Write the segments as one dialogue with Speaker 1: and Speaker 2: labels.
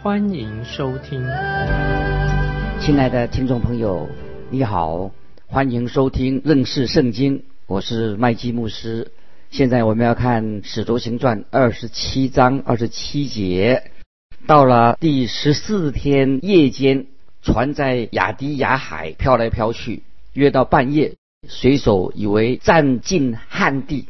Speaker 1: 欢迎收听。
Speaker 2: 亲爱的听众朋友，你好，欢迎收听认识圣经，我是麦基牧师。现在我们要看《使徒行传》二十七章二十七节，到了第十四天夜间，船在亚迪亚海飘来飘去，约到半夜，水手以为占尽旱地。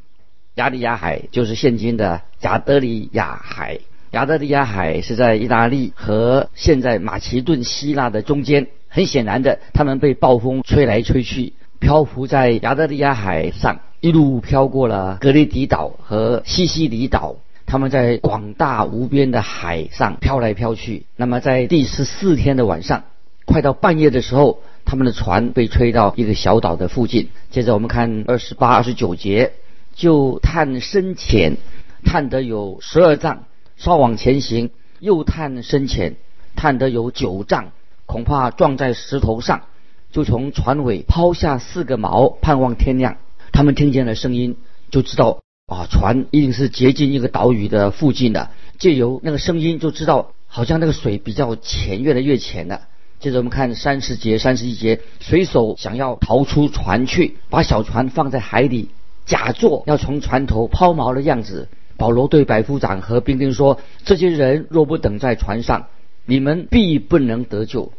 Speaker 2: 亚迪亚海就是现今的亚德里亚海，亚德里亚海是在意大利和现在马其顿、希腊的中间。很显然的，他们被暴风吹来吹去，漂浮在亚德里亚海上。一路飘过了格雷迪岛和西西里岛，他们在广大无边的海上飘来飘去。那么在第十四天的晚上，快到半夜的时候，他们的船被吹到一个小岛的附近。接着我们看二十八、二十九节，就探深浅，探得有十二丈，稍往前行，又探深浅，探得有九丈，恐怕撞在石头上，就从船尾抛下四个锚，盼望天亮。他们听见了声音，就知道啊，船一定是接近一个岛屿的附近的。借由那个声音，就知道好像那个水比较浅，越来越浅了。接着我们看三十节、三十一节，水手想要逃出船去，把小船放在海里，假作要从船头抛锚的样子。保罗对百夫长和兵丁说：“这些人若不等在船上，你们必不能得救。”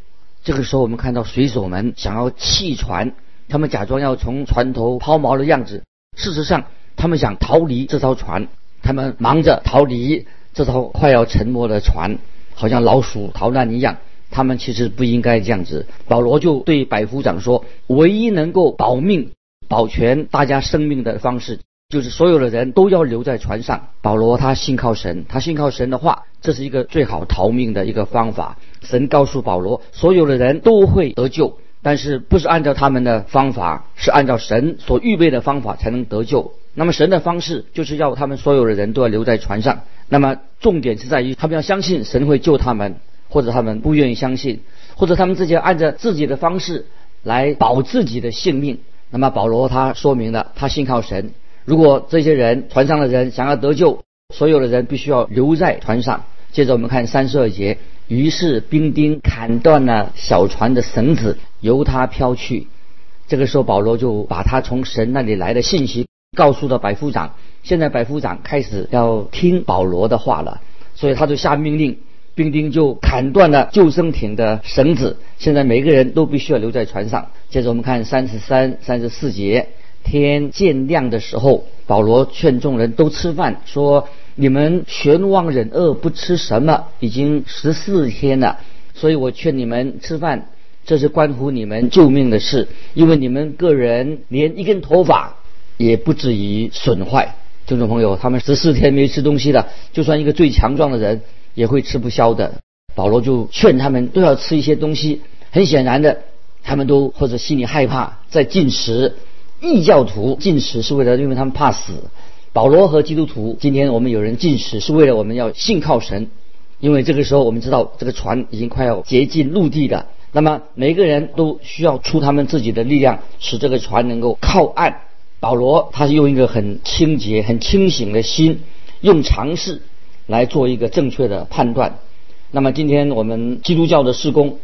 Speaker 2: 这个时候，我们看到水手们想要弃船。他们假装要从船头抛锚的样子，事实上，他们想逃离这艘船。他们忙着逃离这艘快要沉没的船，好像老鼠逃难一样。他们其实不应该这样子。保罗就对百夫长说：“唯一能够保命、保全大家生命的方式，就是所有的人都要留在船上。”保罗他信靠神，他信靠神的话，这是一个最好逃命的一个方法。神告诉保罗，所有的人都会得救。但是不是按照他们的方法，是按照神所预备的方法才能得救。那么神的方式就是要他们所有的人都要留在船上。那么重点是在于他们要相信神会救他们，或者他们不愿意相信，或者他们自己按照自己的方式来保自己的性命。那么保罗他说明了他信靠神。如果这些人船上的人想要得救，所有的人必须要留在船上。接着我们看三十二节。于是兵丁砍断了小船的绳子，由他飘去。这个时候，保罗就把他从神那里来的信息告诉了百夫长。现在百夫长开始要听保罗的话了，所以他就下命令，兵丁就砍断了救生艇的绳子。现在每个人都必须要留在船上。接着我们看三十三、三十四节。天渐亮的时候，保罗劝众人都吃饭，说。你们悬望忍饿不吃什么，已经十四天了，所以我劝你们吃饭，这是关乎你们救命的事，因为你们个人连一根头发也不至于损坏。听众朋友，他们十四天没吃东西了，就算一个最强壮的人也会吃不消的。保罗就劝他们都要吃一些东西。很显然的，他们都或者心里害怕在进食。异教徒进食是为了，因为他们怕死。保罗和基督徒，今天我们有人进食，是为了我们要信靠神，因为这个时候我们知道这个船已经快要接近陆地了。那么每个人都需要出他们自己的力量，使这个船能够靠岸。保罗他是用一个很清洁、很清醒的心，用尝试来做一个正确的判断。那么今天我们基督教的施工，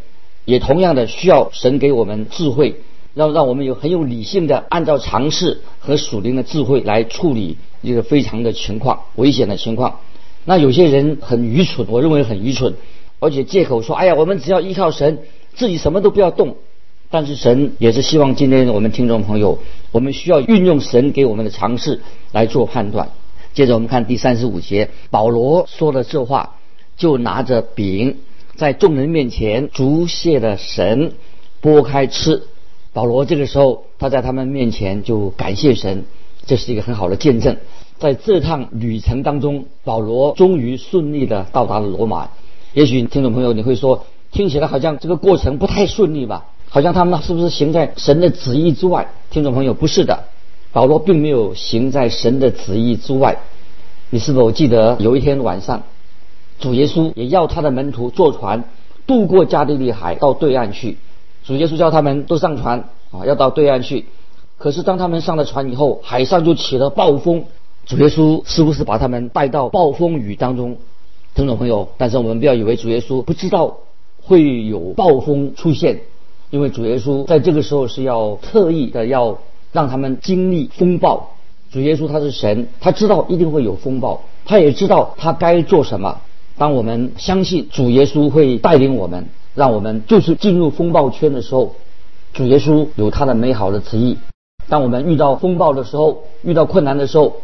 Speaker 2: 也同样的需要神给我们智慧。让让我们有很有理性的按照常识和属灵的智慧来处理一个非常的情况危险的情况。那有些人很愚蠢，我认为很愚蠢，而且借口说：“哎呀，我们只要依靠神，自己什么都不要动。”但是神也是希望今天我们听众朋友，我们需要运用神给我们的常识来做判断。接着我们看第三十五节，保罗说了这话，就拿着饼在众人面前逐谢了神，拨开吃。保罗这个时候，他在他们面前就感谢神，这是一个很好的见证。在这趟旅程当中，保罗终于顺利的到达了罗马。也许听众朋友你会说，听起来好像这个过程不太顺利吧？好像他们是不是行在神的旨意之外？听众朋友，不是的，保罗并没有行在神的旨意之外。你是否记得有一天晚上，主耶稣也要他的门徒坐船渡过加利利海到对岸去？主耶稣叫他们都上船啊，要到对岸去。可是当他们上了船以后，海上就起了暴风。主耶稣是不是把他们带到暴风雨当中？听众朋友，但是我们不要以为主耶稣不知道会有暴风出现。因为主耶稣在这个时候是要特意的要让他们经历风暴。主耶稣他是神，他知道一定会有风暴，他也知道他该做什么。当我们相信主耶稣会带领我们，让我们就是进入风暴圈的时候，主耶稣有他的美好的旨意。当我们遇到风暴的时候，遇到困难的时候，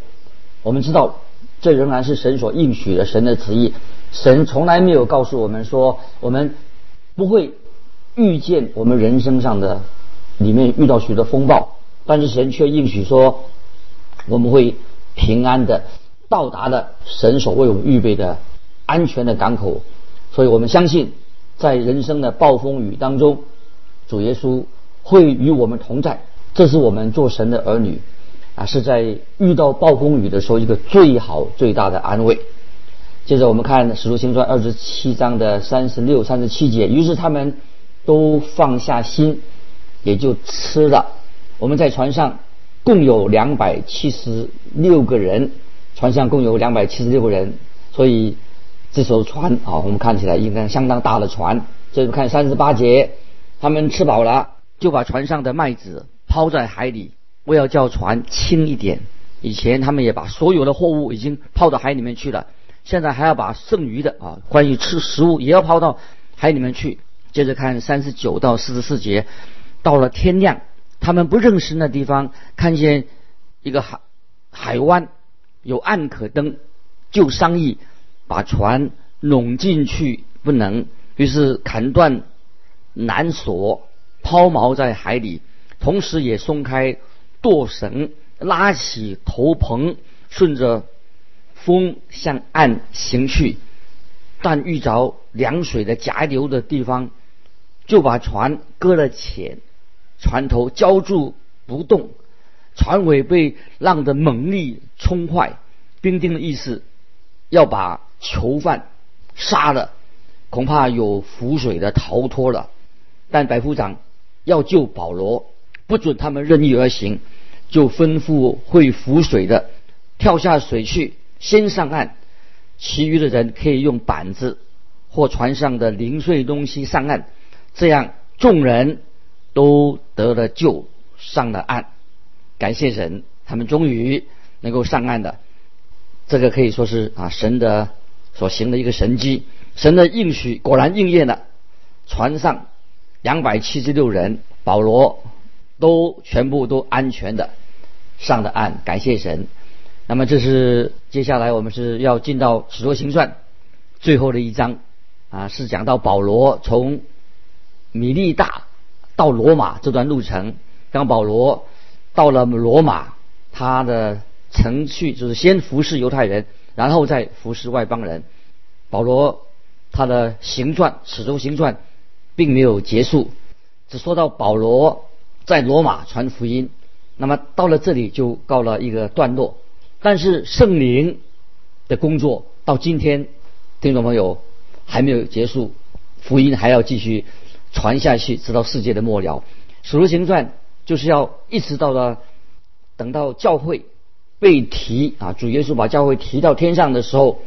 Speaker 2: 我们知道这仍然是神所应许的神的旨意。神从来没有告诉我们说我们不会。遇见我们人生上的里面遇到许多风暴，但是神却应许说我们会平安的到达了神所为我们预备的安全的港口，所以我们相信在人生的暴风雨当中，主耶稣会与我们同在，这是我们做神的儿女啊是在遇到暴风雨的时候一个最好最大的安慰。接着我们看使徒行传二十七章的三十六、三十七节，于是他们。都放下心，也就吃了。我们在船上共有两百七十六个人，船上共有两百七十六个人，所以这艘船啊，我们看起来应该相当大的船。这就看三十八节，他们吃饱了，就把船上的麦子抛在海里，为了叫船轻一点。以前他们也把所有的货物已经抛到海里面去了，现在还要把剩余的啊，关于吃食物也要抛到海里面去。接着看三十九到四十四节，到了天亮，他们不认识那地方，看见一个海海湾有岸可登，就商议把船拢进去，不能，于是砍断缆索，抛锚在海里，同时也松开舵绳，拉起头篷，顺着风向岸行去，但遇着凉水的夹流的地方。就把船搁了浅，船头浇住不动，船尾被浪的猛力冲坏。兵丁的意思要把囚犯杀了，恐怕有浮水的逃脱了。但百夫长要救保罗，不准他们任意而行，就吩咐会浮水的跳下水去，先上岸，其余的人可以用板子或船上的零碎东西上岸。这样，众人都得了救，上了岸。感谢神，他们终于能够上岸的。这个可以说是啊，神的所行的一个神迹，神的应许果然应验了。船上两百七十六人，保罗都全部都安全的上了岸。感谢神。那么，这是接下来我们是要进到使徒行传最后的一章啊，是讲到保罗从。米利大到罗马这段路程，当保罗到了罗马，他的程序就是先服侍犹太人，然后再服侍外邦人。保罗他的行传始终行传并没有结束，只说到保罗在罗马传福音，那么到了这里就告了一个段落。但是圣灵的工作到今天，听众朋友还没有结束，福音还要继续。传下去，直到世界的末了。使徒行传就是要一直到了等到教会被提啊，主耶稣把教会提到天上的时候，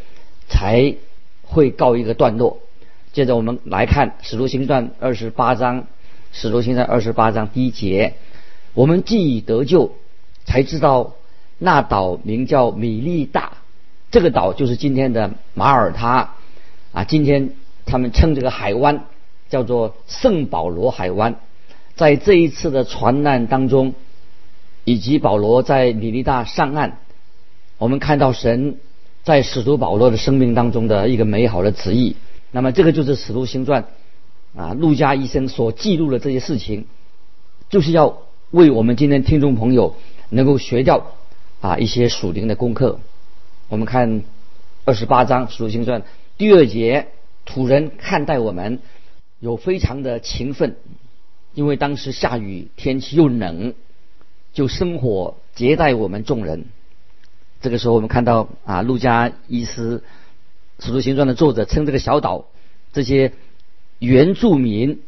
Speaker 2: 才会告一个段落。接着我们来看使徒行传二十八章，使徒行传二十八章第一节，我们既已得救，才知道那岛名叫米利大，这个岛就是今天的马耳他啊，今天他们称这个海湾。叫做圣保罗海湾，在这一次的船难当中，以及保罗在米利大上岸，我们看到神在使徒保罗的生命当中的一个美好的旨意。那么，这个就是使徒行传啊，路加医生所记录的这些事情，就是要为我们今天听众朋友能够学掉啊一些属灵的功课。我们看二十八章使徒行传第二节，土人看待我们。有非常的勤奋，因为当时下雨，天气又冷，就生火接待我们众人。这个时候，我们看到啊，路加伊斯《使徒行传》的作者称这个小岛这些原住民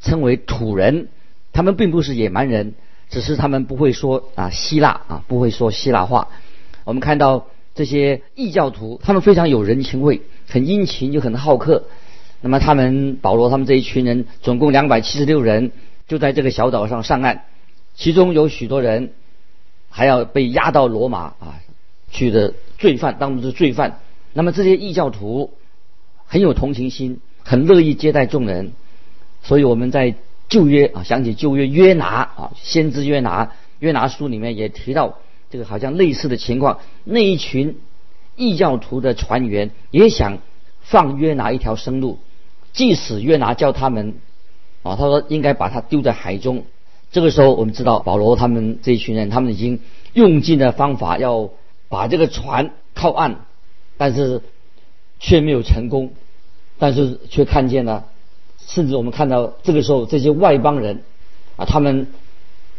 Speaker 2: 称为土人，他们并不是野蛮人，只是他们不会说啊希腊啊，不会说希腊话。我们看到这些异教徒，他们非常有人情味，很殷勤又很好客。那么他们保罗他们这一群人总共两百七十六人，就在这个小岛上上岸，其中有许多人还要被押到罗马啊去的罪犯，当中是罪犯。那么这些异教徒很有同情心，很乐意接待众人。所以我们在旧约啊想起旧约约拿啊先知约拿约拿书里面也提到这个好像类似的情况，那一群异教徒的船员也想放约拿一条生路。即使约拿叫他们，啊，他说应该把他丢在海中。这个时候，我们知道保罗他们这一群人，他们已经用尽了方法要把这个船靠岸，但是却没有成功。但是却看见了，甚至我们看到这个时候这些外邦人，啊，他们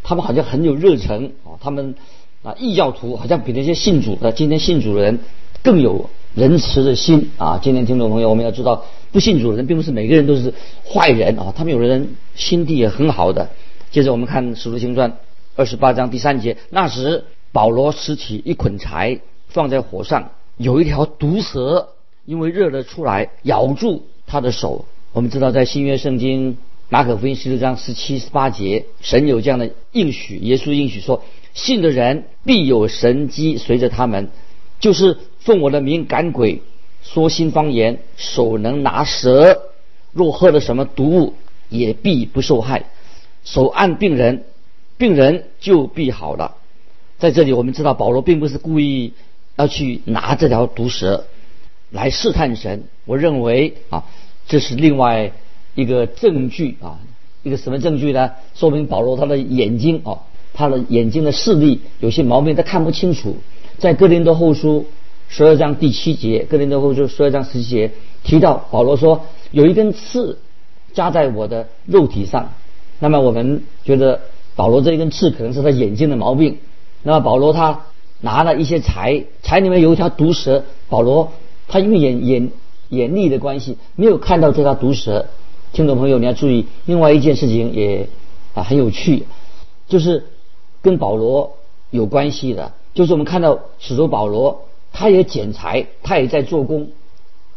Speaker 2: 他们好像很有热忱啊，他们啊异教徒好像比那些信主的今天信主的人更有仁慈的心啊。今天听众朋友，我们要知道。不信主的人，并不是每个人都是坏人啊，他们有的人心地也很好的。接着我们看《使徒行传》二十八章第三节，那时保罗拾起一捆柴放在火上，有一条毒蛇因为热了出来，咬住他的手。我们知道在新约圣经马可福音十六章十七十八节，神有这样的应许，耶稣应许说，信的人必有神机随着他们，就是奉我的名赶鬼。说新方言，手能拿蛇，若喝了什么毒物，也必不受害。手按病人，病人就必好了。在这里，我们知道保罗并不是故意要去拿这条毒蛇来试探神。我认为啊，这是另外一个证据啊，一个什么证据呢？说明保罗他的眼睛啊，他的眼睛的视力有些毛病，他看不清楚。在哥林多后书。十二章第七节，哥林多后书十二章十七节提到保罗说有一根刺扎在我的肉体上。那么我们觉得保罗这一根刺可能是他眼睛的毛病。那么保罗他拿了一些柴，柴里面有一条毒蛇。保罗他因为眼眼眼力的关系，没有看到这条毒蛇。听众朋友你要注意，另外一件事情也啊很有趣，就是跟保罗有关系的，就是我们看到使徒保罗。他也捡柴，他也在做工。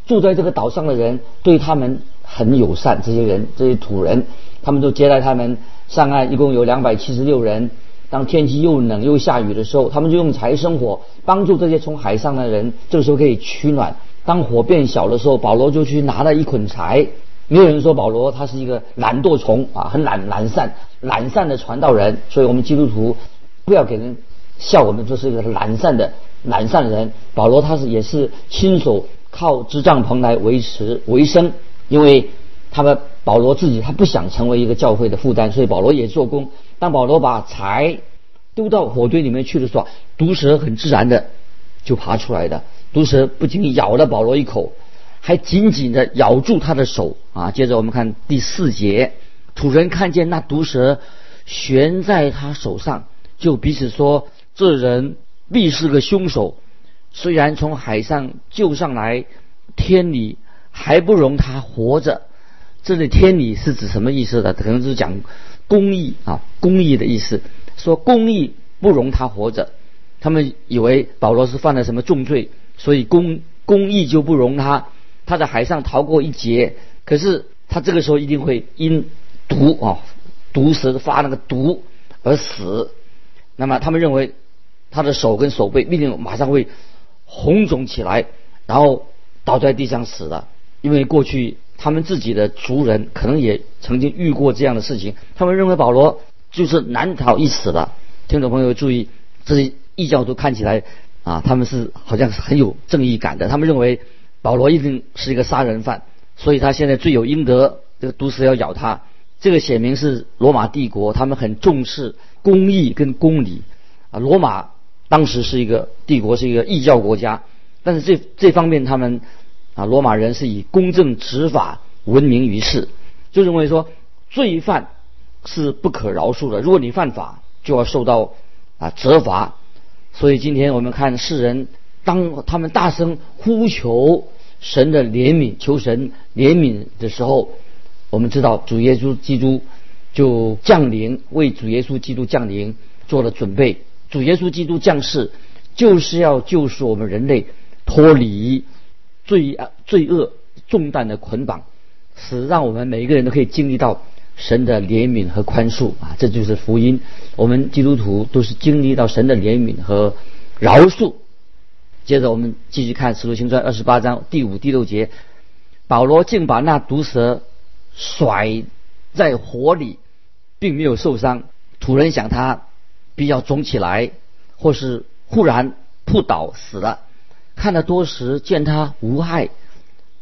Speaker 2: 住在这个岛上的人对他们很友善，这些人这些土人，他们都接待他们上岸。一共有两百七十六人。当天气又冷又下雨的时候，他们就用柴生火，帮助这些从海上的人。这个时候可以取暖。当火变小的时候，保罗就去拿了一捆柴。没有人说保罗他是一个懒惰虫啊，很懒懒散懒散的传道人。所以我们基督徒不要给人笑我们说是一个懒散的。懒散人，保罗他是也是亲手靠支帐篷来维持维生，因为他们保罗自己他不想成为一个教会的负担，所以保罗也做工。当保罗把柴丢到火堆里面去的时候，毒蛇很自然的就爬出来的。毒蛇不仅咬了保罗一口，还紧紧的咬住他的手啊。接着我们看第四节，土人看见那毒蛇悬在他手上，就彼此说：“这人。”必是个凶手，虽然从海上救上来，天理还不容他活着。这里天理是指什么意思呢？可能就是讲公义啊，公义的意思。说公义不容他活着，他们以为保罗是犯了什么重罪，所以公公义就不容他。他在海上逃过一劫，可是他这个时候一定会因毒啊，毒蛇发那个毒而死。那么他们认为。他的手跟手背必定马上会红肿起来，然后倒在地上死了。因为过去他们自己的族人可能也曾经遇过这样的事情，他们认为保罗就是难逃一死了。听众朋友注意，这些异教徒看起来啊，他们是好像是很有正义感的。他们认为保罗一定是一个杀人犯，所以他现在罪有应得，这个毒蛇要咬他。这个显明是罗马帝国，他们很重视公义跟公理啊，罗马。当时是一个帝国，是一个异教国家，但是这这方面他们啊，罗马人是以公正执法闻名于世。就认为说罪犯是不可饶恕的，如果你犯法，就要受到啊责罚。所以今天我们看世人，当他们大声呼求神的怜悯，求神怜悯的时候，我们知道主耶稣基督就降临，为主耶稣基督降临做了准备。主耶稣基督降世，就是要救赎我们人类脱离罪恶罪恶重担的捆绑，使让我们每一个人都可以经历到神的怜悯和宽恕啊！这就是福音。我们基督徒都是经历到神的怜悯和饶恕。接着我们继续看《使徒行传》二十八章第五、第六节，保罗竟把那毒蛇甩在火里，并没有受伤。土人想他比较肿起来，或是忽然扑倒死了。看了多时，见他无害，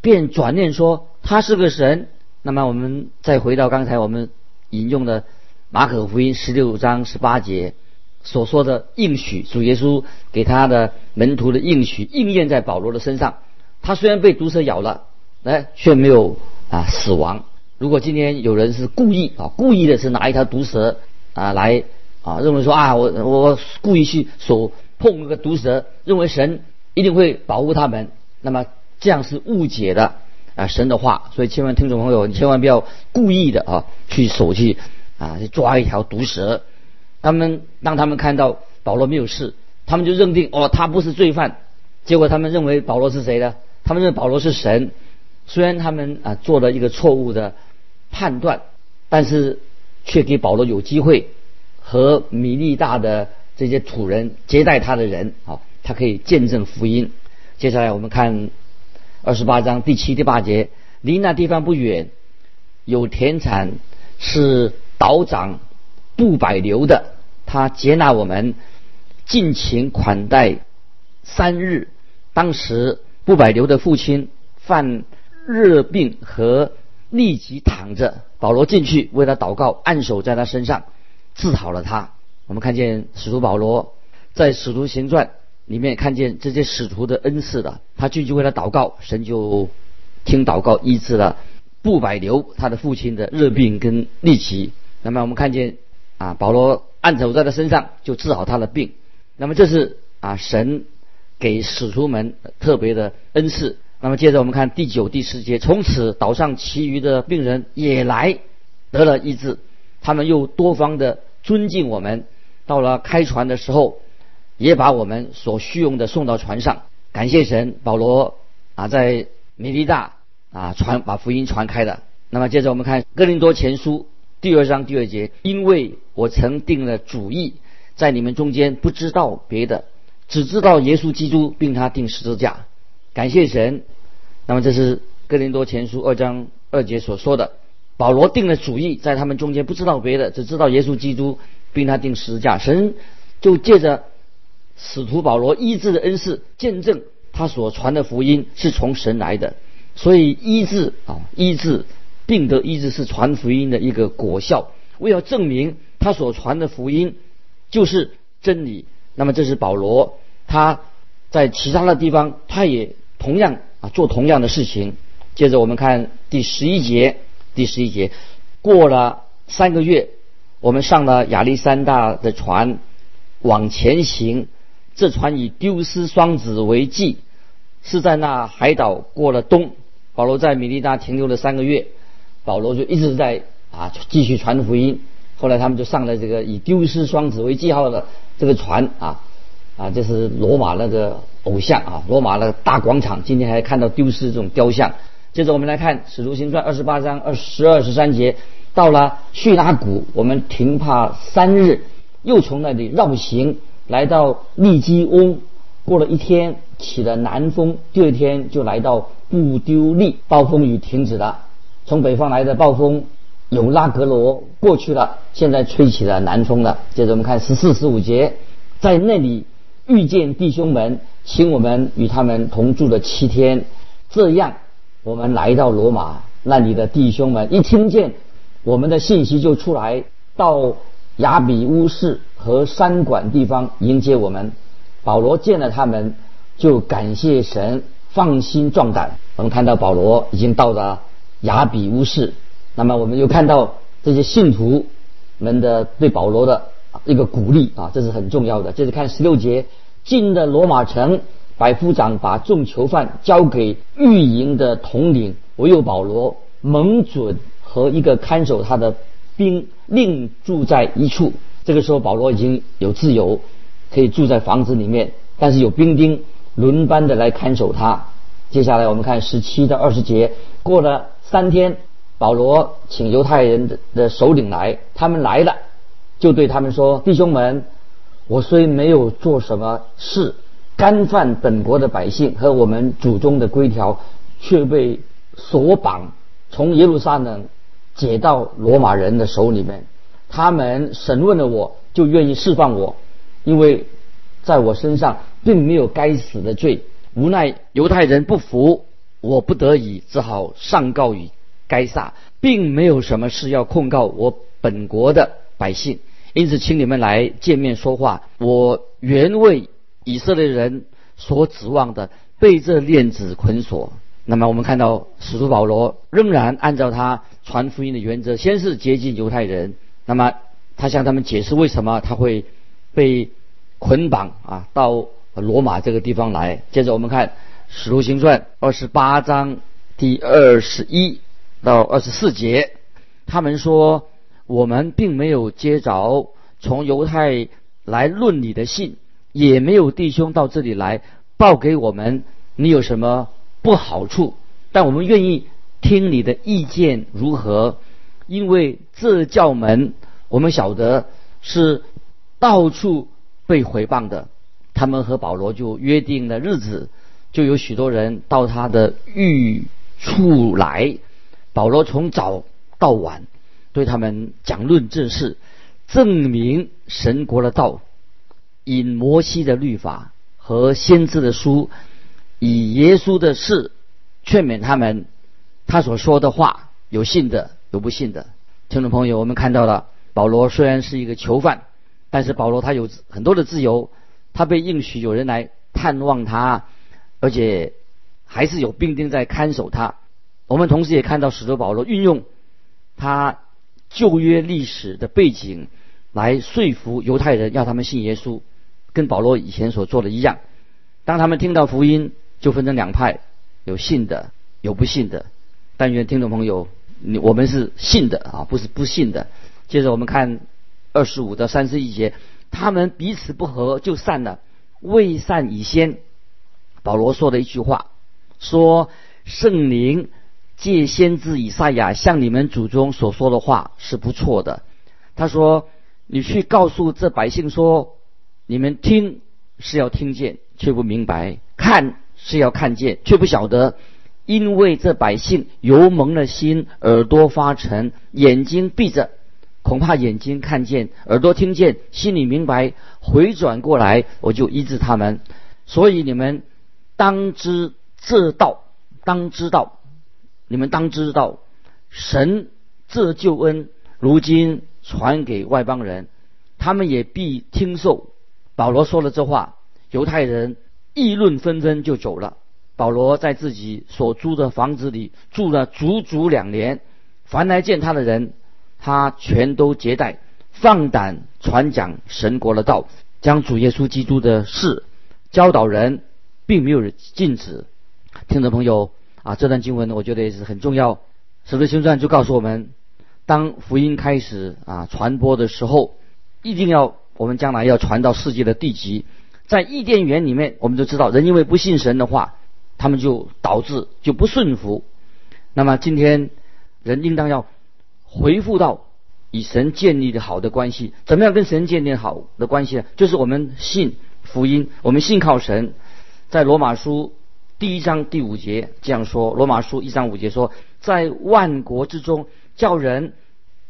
Speaker 2: 便转念说他是个神。那么我们再回到刚才我们引用的马可福音十六章十八节所说的应许，主耶稣给他的门徒的应许应验在保罗的身上。他虽然被毒蛇咬了，哎，却没有啊死亡。如果今天有人是故意啊，故意的是拿一条毒蛇啊来啊，认为说啊，我我故意去手碰那个毒蛇，认为神一定会保护他们，那么这样是误解的啊神的话。所以千万听众朋友，你千万不要故意的啊去手去啊去抓一条毒蛇。他们当他们看到保罗没有事，他们就认定哦他不是罪犯，结果他们认为保罗是谁呢？他们认为保罗是神。虽然他们啊做了一个错误的。判断，但是却给保罗有机会和米利大的这些土人接待他的人啊，他可以见证福音。接下来我们看二十八章第七、第八节，离那地方不远，有田产是岛长布百流的，他接纳我们，尽情款待三日。当时布百流的父亲犯热病和。立即躺着，保罗进去为他祷告，按手在他身上，治好了他。我们看见使徒保罗在使徒行传里面看见这些使徒的恩赐的，他进去为他祷告，神就听祷告医治了布百流他的父亲的热病跟痢疾。那么我们看见啊，保罗按手在他身上就治好他的病。那么这是啊神给使徒们特别的恩赐。那么接着我们看第九、第十节，从此岛上其余的病人也来得了医治，他们又多方的尊敬我们。到了开船的时候，也把我们所需用的送到船上。感谢神，保罗啊在米利大啊传把福音传开的。那么接着我们看哥林多前书第二章第二节，因为我曾定了主意，在你们中间不知道别的，只知道耶稣基督，并他定十字架。感谢神，那么这是哥林多前书二章二节所说的。保罗定了主意，在他们中间不知道别的，只知道耶稣基督，并他定十字架。神就借着使徒保罗医治的恩赐，见证他所传的福音是从神来的。所以医治啊，医治病得医治是传福音的一个果效。为了证明他所传的福音就是真理，那么这是保罗他在其他的地方他也。同样啊，做同样的事情。接着我们看第十一节，第十一节，过了三个月，我们上了亚历山大的船，往前行。这船以丢失双子为记，是在那海岛过了冬。保罗在米利达停留了三个月，保罗就一直在啊继续传福音。后来他们就上了这个以丢失双子为记号的这个船啊啊，这是罗马那个。偶像啊，罗马的大广场，今天还看到丢失这种雕像。接着我们来看《使徒行传》二十八章二十二十三节，到了叙拉古，我们停泊三日，又从那里绕行来到利基翁，过了一天起了南风，第二天就来到布丢利，暴风雨停止了。从北方来的暴风有拉格罗过去了，现在吹起了南风了。接着我们看十四十五节，在那里遇见弟兄们。请我们与他们同住了七天，这样我们来到罗马，那里的弟兄们一听见我们的信息就出来，到亚比乌市和山馆地方迎接我们。保罗见了他们，就感谢神，放心壮胆。我们看到保罗已经到达雅比乌市，那么我们又看到这些信徒们的对保罗的一个鼓励啊，这是很重要的。接着看十六节，进的罗马城，百夫长把众囚犯交给御营的统领，唯有保罗蒙准和一个看守他的兵另住在一处。这个时候，保罗已经有自由，可以住在房子里面，但是有兵丁轮班的来看守他。接下来我们看十七到二十节，过了三天，保罗请犹太人的的首领来，他们来了，就对他们说：“弟兄们，我虽没有做什么事，干犯本国的百姓和我们祖宗的规条，却被锁绑，从耶路撒冷解到罗马人的手里面。”他们审问了我，就愿意释放我，因为在我身上并没有该死的罪。无奈犹太人不服，我不得已只好上告于该撒，并没有什么事要控告我本国的百姓。因此，请你们来见面说话。我原为以色列人所指望的，被这链子捆锁。那么，我们看到使徒保罗仍然按照他传福音的原则，先是接近犹太人。那么，他向他们解释为什么他会被捆绑啊，到罗马这个地方来。接着我们看《使徒行传》二十八章第二十一到二十四节，他们说：“我们并没有接着从犹太来论你的信，也没有弟兄到这里来报给我们你有什么不好处，但我们愿意听你的意见如何。”因为这教门，我们晓得是到处被毁谤的。他们和保罗就约定了日子，就有许多人到他的寓处来。保罗从早到晚对他们讲论正事，证明神国的道，引摩西的律法和先知的书，以耶稣的事劝勉他们。他所说的话有信的。有不信的听众朋友，我们看到了保罗虽然是一个囚犯，但是保罗他有很多的自由，他被应许有人来探望他，而且还是有兵丁在看守他。我们同时也看到使徒保罗运用他旧约历史的背景来说服犹太人，要他们信耶稣，跟保罗以前所做的一样。当他们听到福音，就分成两派，有信的，有不信的。但愿听众朋友。你我们是信的啊，不是不信的。接着我们看二十五到三十一节，他们彼此不和就散了。未散已先，保罗说的一句话，说圣灵借先知以赛亚向你们祖宗所说的话是不错的。他说：“你去告诉这百姓说，你们听是要听见，却不明白；看是要看见，却不晓得。”因为这百姓油蒙了心，耳朵发沉，眼睛闭着，恐怕眼睛看见，耳朵听见，心里明白，回转过来，我就医治他们。所以你们当知这道，当知道，你们当知道，神这救恩如今传给外邦人，他们也必听受。保罗说了这话，犹太人议论纷纷，就走了。保罗在自己所租的房子里住了足足两年，凡来见他的人，他全都接待，放胆传讲神国的道，将主耶稣基督的事教导人，并没有禁止。听众朋友啊，这段经文呢我觉得也是很重要。使徒行传就告诉我们，当福音开始啊传播的时候，一定要我们将来要传到世界的地极。在伊甸园里面，我们就知道人因为不信神的话。他们就导致就不顺服。那么今天人应当要回复到与神建立的好的关系。怎么样跟神建立好的关系呢？就是我们信福音，我们信靠神。在罗马书第一章第五节这样说：罗马书一章五节说，在万国之中叫人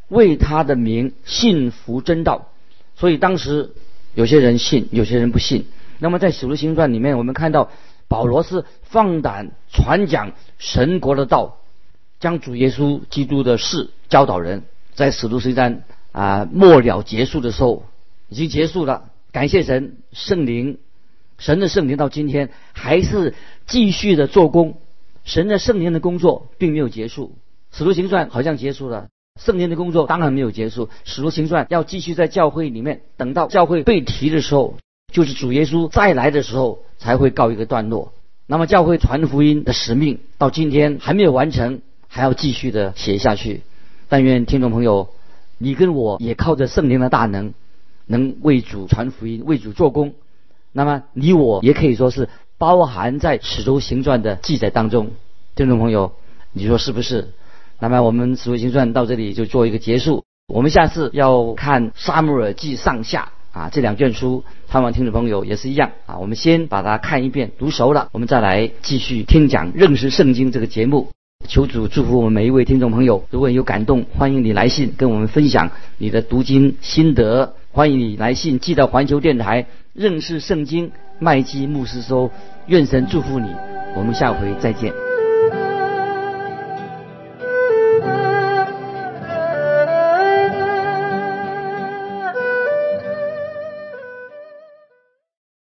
Speaker 2: 为他的名信服真道。所以当时有些人信，有些人不信。那么在使徒行传里面，我们看到。保罗是放胆传讲神国的道，将主耶稣基督的事教导人。在使徒行传啊末了结束的时候，已经结束了。感谢神，圣灵，神的圣灵到今天还是继续的做工。神的圣灵的工作并没有结束。使徒行传好像结束了，圣灵的工作当然没有结束。使徒行传要继续在教会里面，等到教会被提的时候，就是主耶稣再来的时候才会告一个段落。那么教会传福音的使命到今天还没有完成，还要继续的写下去。但愿听众朋友，你跟我也靠着圣灵的大能，能为主传福音，为主做工。那么你我也可以说是包含在使徒行传的记载当中。听众朋友，你说是不是？那么我们使徒行传到这里就做一个结束。我们下次要看沙漠耳记上下啊这两卷书，盼望听众朋友也是一样啊。我们先把它看一遍，读熟了，我们再来继续听讲认识圣经这个节目。求主祝福我们每一位听众朋友。如果有感动，欢迎你来信跟我们分享你的读经心得。欢迎你来信寄到环球电台认识圣经麦基牧师收。愿神祝福你。我们下回再见。